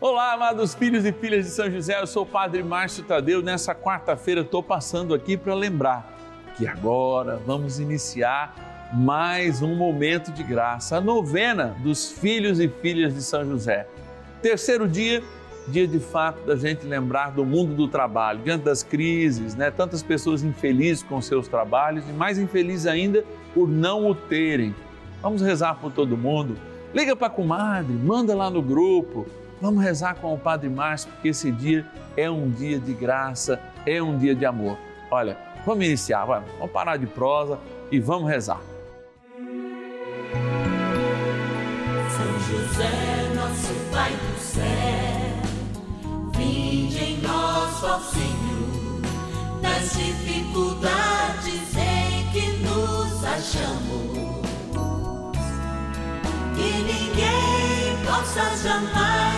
Olá, amados filhos e filhas de São José, eu sou o Padre Márcio Tadeu. Nessa quarta-feira estou passando aqui para lembrar que agora vamos iniciar mais um momento de graça, a novena dos filhos e filhas de São José. Terceiro dia, dia de fato da gente lembrar do mundo do trabalho, diante das crises, né? Tantas pessoas infelizes com seus trabalhos e mais infelizes ainda por não o terem. Vamos rezar por todo mundo. Liga para a comadre, manda lá no grupo Vamos rezar com o Padre Márcio, porque esse dia é um dia de graça, é um dia de amor. Olha, vamos iniciar, vamos, parar de prosa e vamos rezar. São José, nosso Pai do céu, vinde em nós, ó Senhor, nas dificuldades em que nos achamos. Que ninguém possa jamais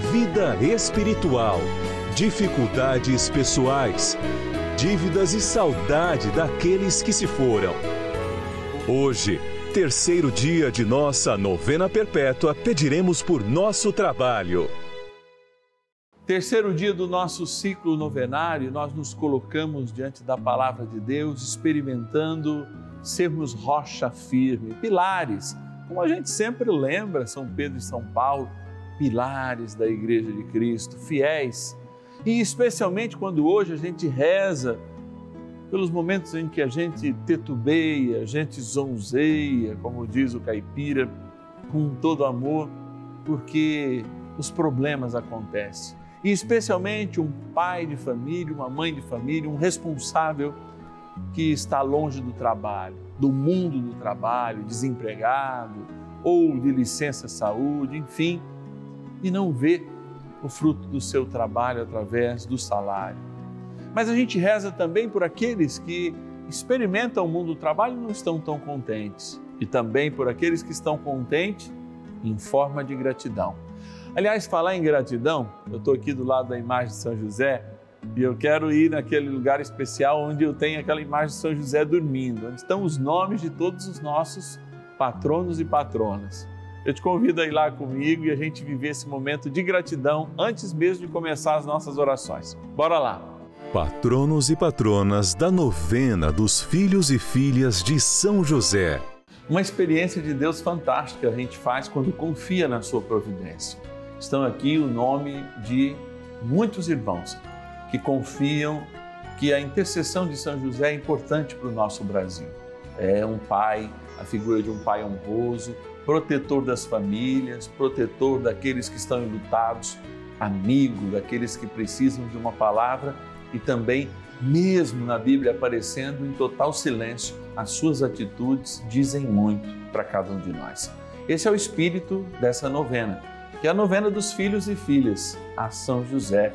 vida espiritual, dificuldades pessoais, dívidas e saudade daqueles que se foram. Hoje, terceiro dia de nossa novena perpétua, pediremos por nosso trabalho. Terceiro dia do nosso ciclo novenário, nós nos colocamos diante da palavra de Deus, experimentando sermos rocha firme, pilares, como a gente sempre lembra, São Pedro e São Paulo pilares da Igreja de Cristo, fiéis. E especialmente quando hoje a gente reza pelos momentos em que a gente tetubeia, a gente zonzeia, como diz o caipira, com todo amor, porque os problemas acontecem. E especialmente um pai de família, uma mãe de família, um responsável que está longe do trabalho, do mundo do trabalho, desempregado ou de licença saúde, enfim, e não vê o fruto do seu trabalho através do salário. Mas a gente reza também por aqueles que experimentam o mundo do trabalho e não estão tão contentes, e também por aqueles que estão contentes em forma de gratidão. Aliás, falar em gratidão, eu estou aqui do lado da imagem de São José e eu quero ir naquele lugar especial onde eu tenho aquela imagem de São José dormindo, onde estão os nomes de todos os nossos patronos e patronas. Eu te convido a ir lá comigo e a gente viver esse momento de gratidão antes mesmo de começar as nossas orações. Bora lá! Patronos e patronas da novena dos filhos e filhas de São José. Uma experiência de Deus fantástica a gente faz quando confia na sua providência. Estão aqui o nome de muitos irmãos que confiam que a intercessão de São José é importante para o nosso Brasil. É um pai, a figura de um pai honroso, protetor das famílias, protetor daqueles que estão enlutados, amigo daqueles que precisam de uma palavra e também, mesmo na Bíblia aparecendo em total silêncio, as suas atitudes dizem muito para cada um de nós. Esse é o espírito dessa novena, que é a novena dos filhos e filhas a São José,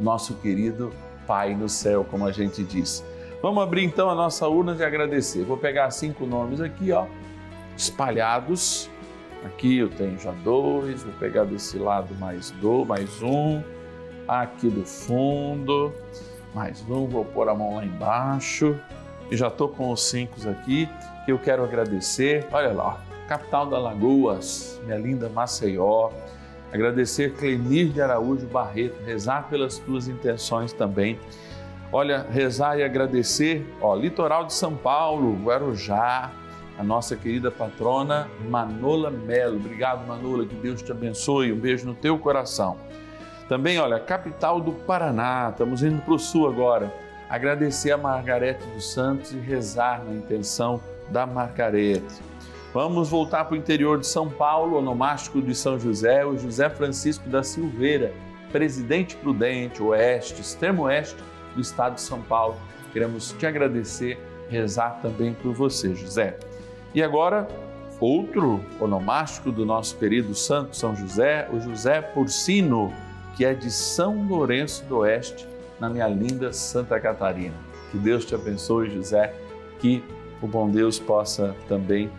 nosso querido Pai no céu, como a gente diz. Vamos abrir então a nossa urna de agradecer. Vou pegar cinco nomes aqui, ó espalhados. Aqui eu tenho já dois, vou pegar desse lado mais dois, mais um. Aqui do fundo, mais um, vou pôr a mão lá embaixo. E já estou com os cinco aqui que eu quero agradecer. Olha lá, capital da Lagoas, minha linda Maceió. Agradecer Clemir de Araújo Barreto, rezar pelas tuas intenções também. Olha, rezar e agradecer, ó, litoral de São Paulo, Guarujá, a nossa querida patrona Manola Melo. Obrigado, Manola, que Deus te abençoe. Um beijo no teu coração. Também, olha, capital do Paraná, estamos indo para o sul agora. Agradecer a Margarete dos Santos e rezar na intenção da Margarete. Vamos voltar para o interior de São Paulo, onomástico de São José, o José Francisco da Silveira, presidente prudente, oeste, extremo oeste do estado de São Paulo. Queremos te agradecer, rezar também por você, José. E agora, outro onomástico do nosso querido santo São José, o José Porcino, que é de São Lourenço do Oeste, na minha linda Santa Catarina. Que Deus te abençoe, José, que o bom Deus possa também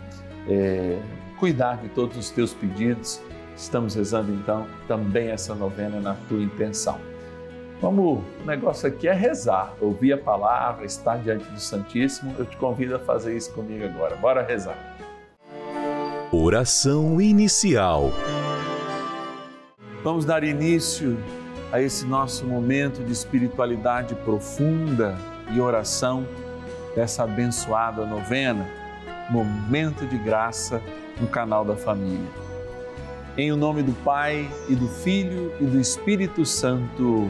é, cuidar de todos os teus pedidos. Estamos rezando então também essa novena na tua intenção. Vamos, o negócio aqui é rezar, ouvir a palavra, estar diante do Santíssimo. Eu te convido a fazer isso comigo agora. Bora rezar. Oração inicial. Vamos dar início a esse nosso momento de espiritualidade profunda e oração dessa abençoada novena Momento de Graça no canal da Família. Em o nome do Pai e do Filho e do Espírito Santo.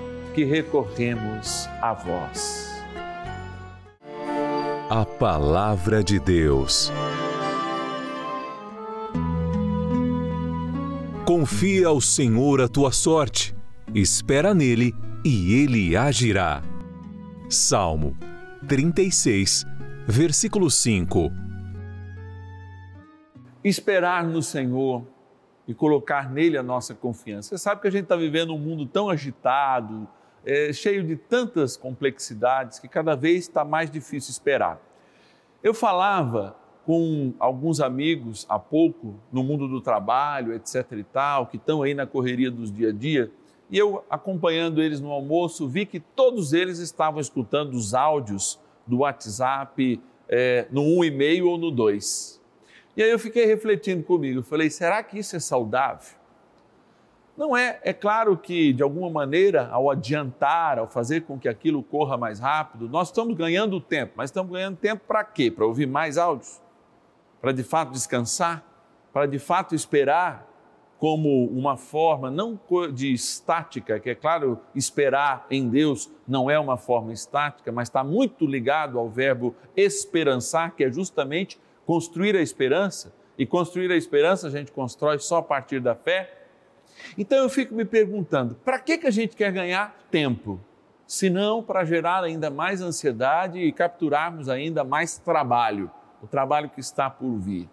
que recorremos a vós. A Palavra de Deus. Confia ao Senhor a tua sorte, espera nele e ele agirá. Salmo 36, versículo 5. Esperar no Senhor e colocar nele a nossa confiança. Você sabe que a gente está vivendo um mundo tão agitado, é, cheio de tantas complexidades, que cada vez está mais difícil esperar. Eu falava com alguns amigos há pouco no mundo do trabalho, etc e tal, que estão aí na correria dos dia a dia, e eu, acompanhando eles no almoço, vi que todos eles estavam escutando os áudios do WhatsApp é, no 1,5 ou no 2. E aí eu fiquei refletindo comigo, falei, será que isso é saudável? Não é, é claro que de alguma maneira, ao adiantar, ao fazer com que aquilo corra mais rápido, nós estamos ganhando tempo, mas estamos ganhando tempo para quê? Para ouvir mais áudios? Para de fato descansar? Para de fato esperar como uma forma não de estática, que é claro, esperar em Deus não é uma forma estática, mas está muito ligado ao verbo esperançar, que é justamente construir a esperança. E construir a esperança a gente constrói só a partir da fé. Então eu fico me perguntando, para que, que a gente quer ganhar tempo? Se não para gerar ainda mais ansiedade e capturarmos ainda mais trabalho, o trabalho que está por vir.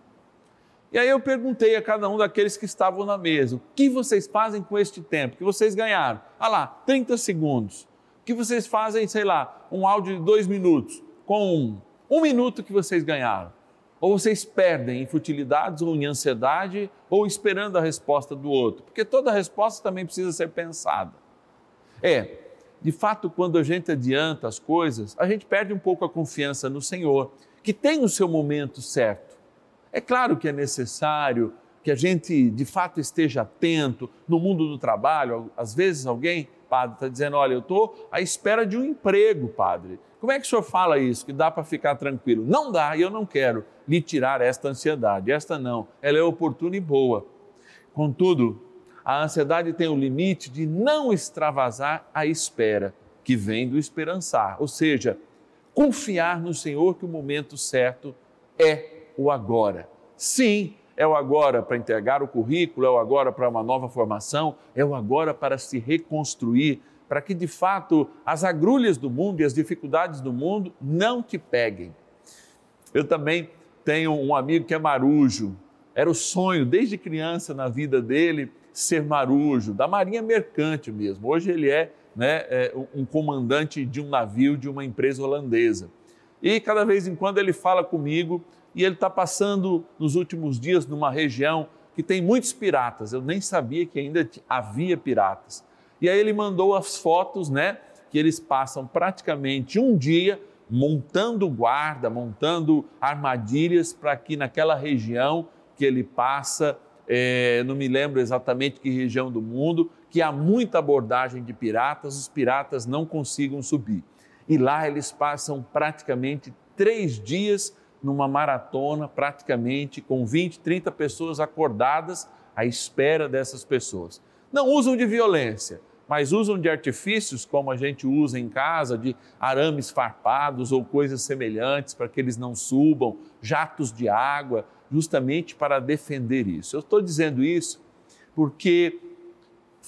E aí eu perguntei a cada um daqueles que estavam na mesa: o que vocês fazem com este tempo que vocês ganharam? Ah lá, 30 segundos. O que vocês fazem, sei lá, um áudio de dois minutos com um, um minuto que vocês ganharam? Ou vocês perdem em futilidades ou em ansiedade ou esperando a resposta do outro? Porque toda resposta também precisa ser pensada. É, de fato, quando a gente adianta as coisas, a gente perde um pouco a confiança no Senhor, que tem o seu momento certo. É claro que é necessário que a gente de fato esteja atento no mundo do trabalho. Às vezes alguém, padre, está dizendo: Olha, eu estou à espera de um emprego, padre. Como é que o senhor fala isso? Que dá para ficar tranquilo? Não dá e eu não quero lhe tirar esta ansiedade. Esta não, ela é oportuna e boa. Contudo, a ansiedade tem o limite de não extravasar a espera, que vem do esperançar, ou seja, confiar no Senhor que o momento certo é o agora. Sim, é o agora para entregar o currículo, é o agora para uma nova formação, é o agora para se reconstruir, para que de fato as agrulhas do mundo e as dificuldades do mundo não te peguem. Eu também tenho um amigo que é marujo. Era o sonho desde criança na vida dele ser marujo, da marinha mercante mesmo. Hoje ele é, né, é um comandante de um navio de uma empresa holandesa. E cada vez em quando ele fala comigo e ele está passando nos últimos dias numa região que tem muitos piratas. Eu nem sabia que ainda havia piratas. E aí ele mandou as fotos, né? Que eles passam praticamente um dia montando guarda, montando armadilhas para que naquela região que ele passa, é, não me lembro exatamente que região do mundo, que há muita abordagem de piratas, os piratas não consigam subir. E lá eles passam praticamente três dias numa maratona, praticamente com 20, 30 pessoas acordadas à espera dessas pessoas. Não usam de violência, mas usam de artifícios como a gente usa em casa, de arames farpados ou coisas semelhantes para que eles não subam, jatos de água, justamente para defender isso. Eu estou dizendo isso porque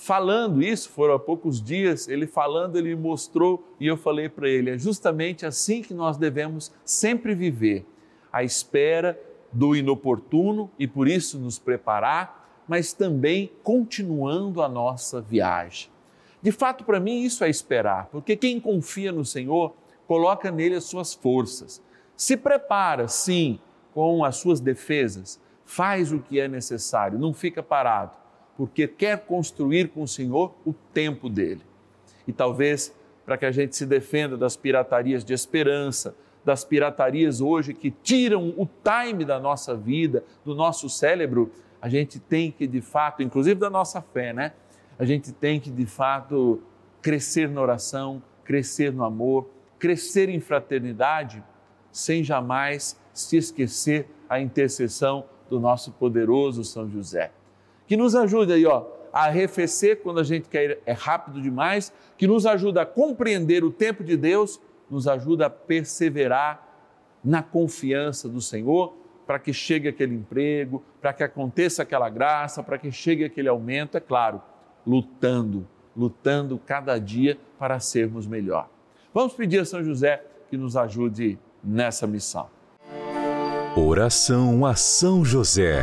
falando isso, foram há poucos dias, ele falando, ele me mostrou e eu falei para ele, é justamente assim que nós devemos sempre viver à espera do inoportuno e por isso nos preparar, mas também continuando a nossa viagem. De fato, para mim, isso é esperar, porque quem confia no Senhor coloca nele as suas forças, se prepara, sim, com as suas defesas, faz o que é necessário, não fica parado, porque quer construir com o Senhor o tempo dele. E talvez para que a gente se defenda das piratarias de esperança, das piratarias hoje que tiram o time da nossa vida, do nosso cérebro, a gente tem que de fato, inclusive da nossa fé, né? A gente tem que de fato crescer na oração, crescer no amor, crescer em fraternidade, sem jamais se esquecer a intercessão do nosso poderoso São José. Que nos ajude aí, ó, a arrefecer quando a gente quer é rápido demais, que nos ajuda a compreender o tempo de Deus nos ajuda a perseverar na confiança do Senhor para que chegue aquele emprego, para que aconteça aquela graça, para que chegue aquele aumento, é claro, lutando, lutando cada dia para sermos melhor. Vamos pedir a São José que nos ajude nessa missão. Oração a São José.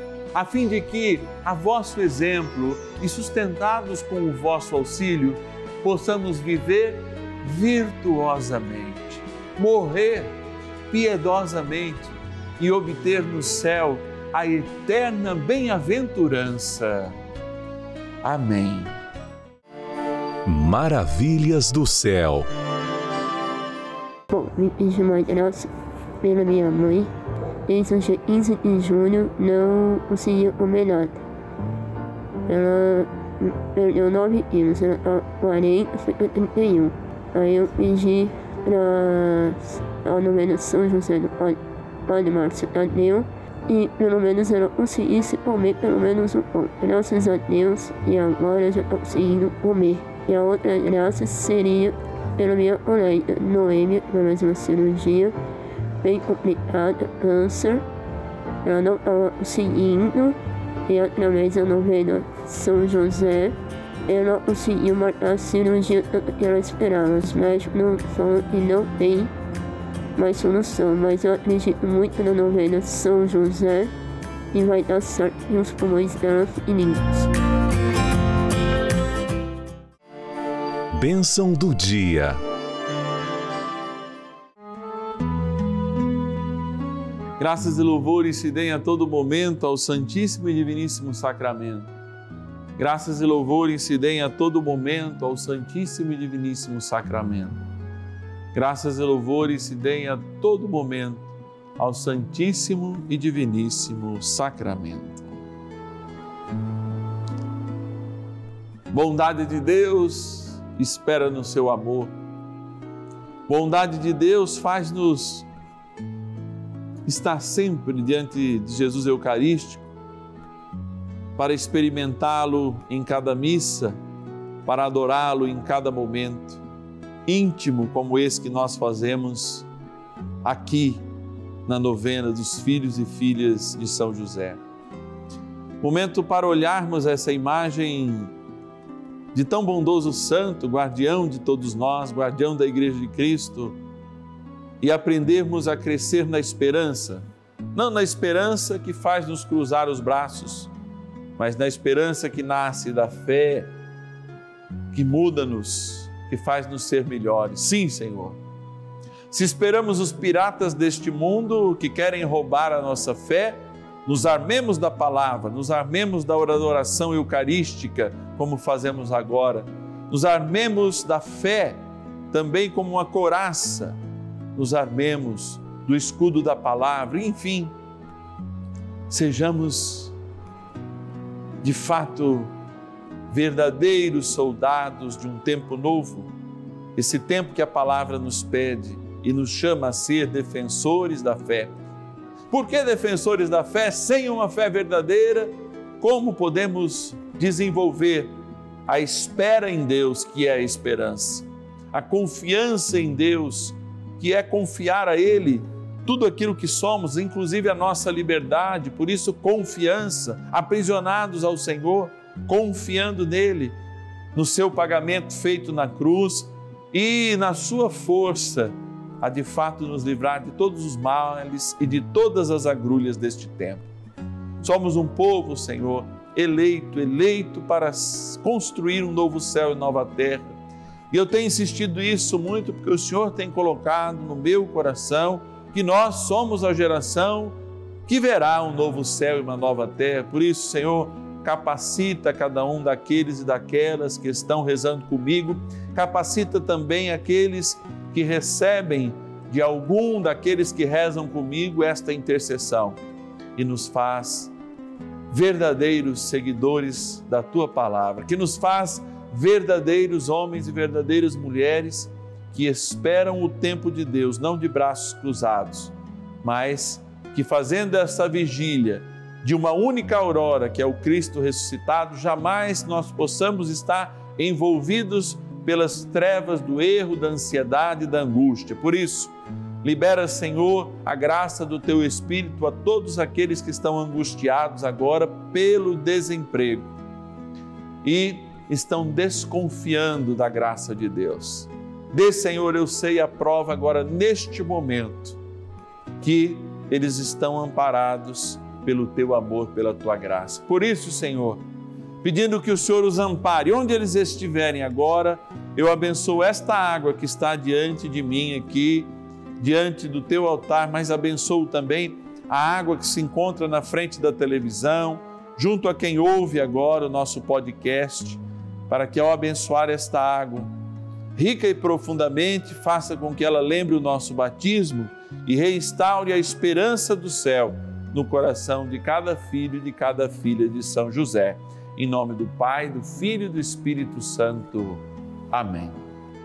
a fim de que, a vosso exemplo e sustentados com o vosso auxílio, possamos viver virtuosamente, morrer piedosamente e obter no céu a eterna bem-aventurança. Amém. Maravilhas do céu. Bom, me pedi uma graça pela minha mãe. O 15 de junho não conseguia comer nada. Ela perdeu 9 quilos, ela tá 40, foi para 31. Aí eu pedi para a novena São José do Padre, Márcio Tadeu e pelo menos ela conseguisse comer pelo menos um pão. Graças a Deus, e agora já estou conseguindo comer. E a outra graça seria pela minha colega Noêmia, mais uma cirurgia bem complicada, câncer. Ela não estava conseguindo, e através da novena São José, ela conseguiu marcar a cirurgia que ela esperava. Os médicos não falam que não tem mais solução, mas eu acredito muito na novena São José e vai dar certo e os pulmões dela fininhos. Bênção do dia. Graças e louvores se deem a todo momento ao Santíssimo e Diviníssimo Sacramento. Graças e louvores se deem a todo momento ao Santíssimo e Diviníssimo Sacramento. Graças e louvores se deem a todo momento ao Santíssimo e Diviníssimo Sacramento. Bondade de Deus espera no seu amor. Bondade de Deus faz-nos estar sempre diante de Jesus Eucarístico para experimentá-lo em cada missa, para adorá-lo em cada momento íntimo como esse que nós fazemos aqui na novena dos filhos e filhas de São José. Momento para olharmos essa imagem de tão bondoso santo, guardião de todos nós, guardião da Igreja de Cristo, e aprendermos a crescer na esperança, não na esperança que faz nos cruzar os braços, mas na esperança que nasce da fé, que muda-nos, que faz nos ser melhores. Sim, Senhor. Se esperamos os piratas deste mundo que querem roubar a nossa fé, nos armemos da palavra, nos armemos da oração eucarística, como fazemos agora, nos armemos da fé, também como uma coraça, nos armemos do escudo da palavra, enfim, sejamos de fato verdadeiros soldados de um tempo novo, esse tempo que a palavra nos pede e nos chama a ser defensores da fé. Por que defensores da fé? Sem uma fé verdadeira, como podemos desenvolver a espera em Deus, que é a esperança, a confiança em Deus, que é confiar a Ele tudo aquilo que somos, inclusive a nossa liberdade, por isso, confiança, aprisionados ao Senhor, confiando nele, no seu pagamento feito na cruz e na sua força a de fato nos livrar de todos os males e de todas as agrulhas deste tempo. Somos um povo, Senhor, eleito, eleito para construir um novo céu e nova terra. E eu tenho insistido isso muito porque o Senhor tem colocado no meu coração que nós somos a geração que verá um novo céu e uma nova terra. Por isso, Senhor, capacita cada um daqueles e daquelas que estão rezando comigo, capacita também aqueles que recebem de algum daqueles que rezam comigo esta intercessão. E nos faz verdadeiros seguidores da tua palavra, que nos faz verdadeiros homens e verdadeiras mulheres que esperam o tempo de Deus, não de braços cruzados, mas que fazendo essa vigília de uma única aurora, que é o Cristo ressuscitado, jamais nós possamos estar envolvidos pelas trevas do erro, da ansiedade e da angústia. Por isso, Libera, Senhor, a graça do teu Espírito a todos aqueles que estão angustiados agora pelo desemprego e estão desconfiando da graça de Deus. Dê, Senhor, eu sei a prova agora neste momento que eles estão amparados pelo teu amor, pela tua graça. Por isso, Senhor, pedindo que o Senhor os ampare, onde eles estiverem agora, eu abençoo esta água que está diante de mim aqui diante do teu altar, mas abençoo também a água que se encontra na frente da televisão, junto a quem ouve agora o nosso podcast, para que ao abençoar esta água, rica e profundamente, faça com que ela lembre o nosso batismo e reinstaure a esperança do céu no coração de cada filho e de cada filha de São José. Em nome do Pai, do Filho e do Espírito Santo. Amém.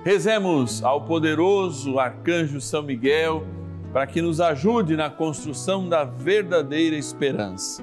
Rezemos ao poderoso arcanjo São Miguel para que nos ajude na construção da verdadeira esperança.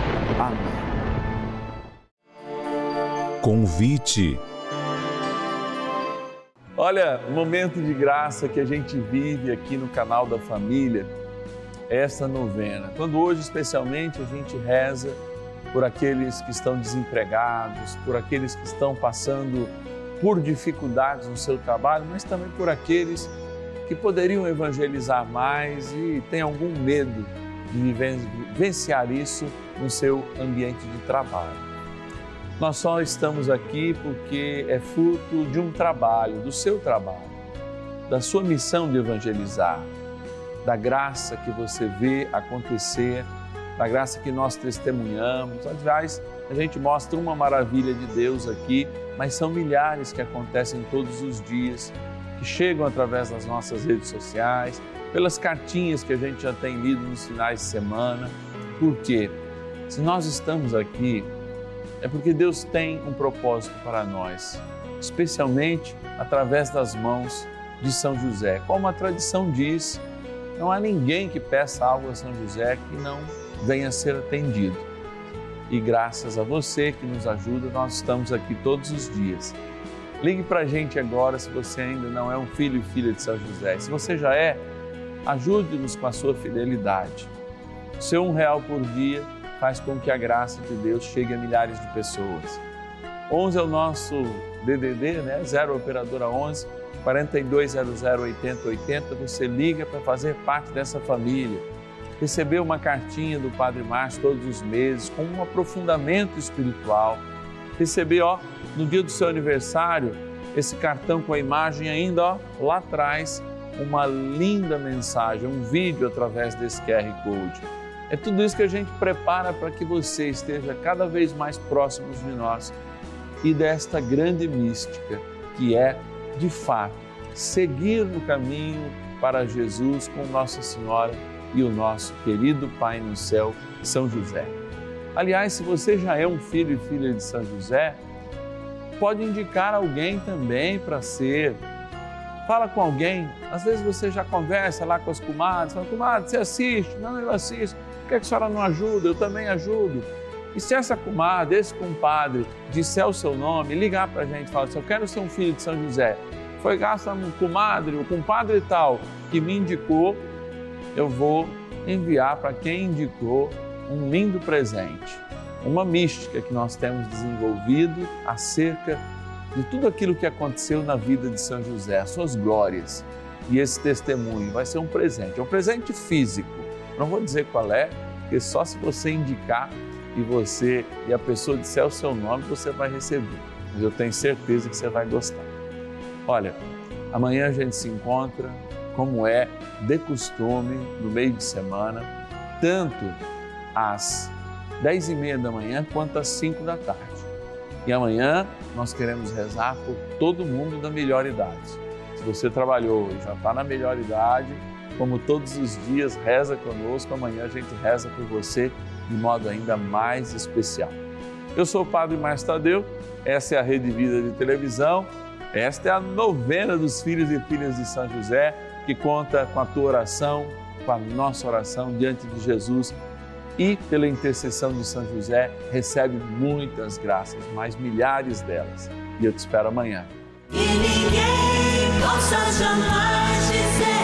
Amém. Convite. Olha, momento de graça que a gente vive aqui no canal da família, essa novena. Quando hoje, especialmente, a gente reza por aqueles que estão desempregados, por aqueles que estão passando por dificuldades no seu trabalho, mas também por aqueles que poderiam evangelizar mais e têm algum medo de vivenciar isso no seu ambiente de trabalho. Nós só estamos aqui porque é fruto de um trabalho, do seu trabalho, da sua missão de evangelizar, da graça que você vê acontecer da graça que nós testemunhamos. Aliás, a gente mostra uma maravilha de Deus aqui, mas são milhares que acontecem todos os dias, que chegam através das nossas redes sociais, pelas cartinhas que a gente já tem lido nos finais de semana. Por quê? Se nós estamos aqui, é porque Deus tem um propósito para nós, especialmente através das mãos de São José. Como a tradição diz, não há ninguém que peça algo a São José que não venha a ser atendido. E graças a você que nos ajuda, nós estamos aqui todos os dias. Ligue para a gente agora se você ainda não é um filho e filha de São José. Se você já é, ajude-nos com a sua fidelidade. Seu um real por dia faz com que a graça de Deus chegue a milhares de pessoas. 11 é o nosso DDD, né? 0 operadora 11 4200 8080. Você liga para fazer parte dessa família receber uma cartinha do Padre Márcio todos os meses com um aprofundamento espiritual, receber ó, no dia do seu aniversário esse cartão com a imagem ainda ó, lá atrás, uma linda mensagem, um vídeo através desse QR Code. É tudo isso que a gente prepara para que você esteja cada vez mais próximos de nós e desta grande mística que é, de fato, seguir no caminho para Jesus com Nossa Senhora e o nosso querido Pai no céu, São José. Aliás, se você já é um filho e filha de São José, pode indicar alguém também para ser. Fala com alguém, às vezes você já conversa lá com as comadres, fala, comadre, você assiste? Não, eu assisto. Por que a senhora não ajuda? Eu também ajudo. E se essa comadre, esse compadre, disser o seu nome, ligar para a gente falar assim, eu quero ser um filho de São José, foi graças a um comadre, o compadre tal, que me indicou eu vou enviar para quem indicou um lindo presente, uma mística que nós temos desenvolvido acerca de tudo aquilo que aconteceu na vida de São José, as suas glórias. E esse testemunho vai ser um presente, é um presente físico. Não vou dizer qual é, porque só se você indicar e você e a pessoa disser o seu nome, você vai receber. Mas eu tenho certeza que você vai gostar. Olha, amanhã a gente se encontra como é de costume no meio de semana, tanto às dez e meia da manhã quanto às cinco da tarde. E amanhã nós queremos rezar por todo mundo da melhor idade. Se você trabalhou e já está na melhor idade, como todos os dias, reza conosco. Amanhã a gente reza por você de modo ainda mais especial. Eu sou o Padre Márcio Tadeu, essa é a Rede Vida de Televisão, esta é a novena dos filhos e filhas de São José, que conta com a tua oração, com a nossa oração diante de Jesus e pela intercessão de São José recebe muitas graças, mais milhares delas. E eu te espero amanhã. Ninguém possa jamais dizer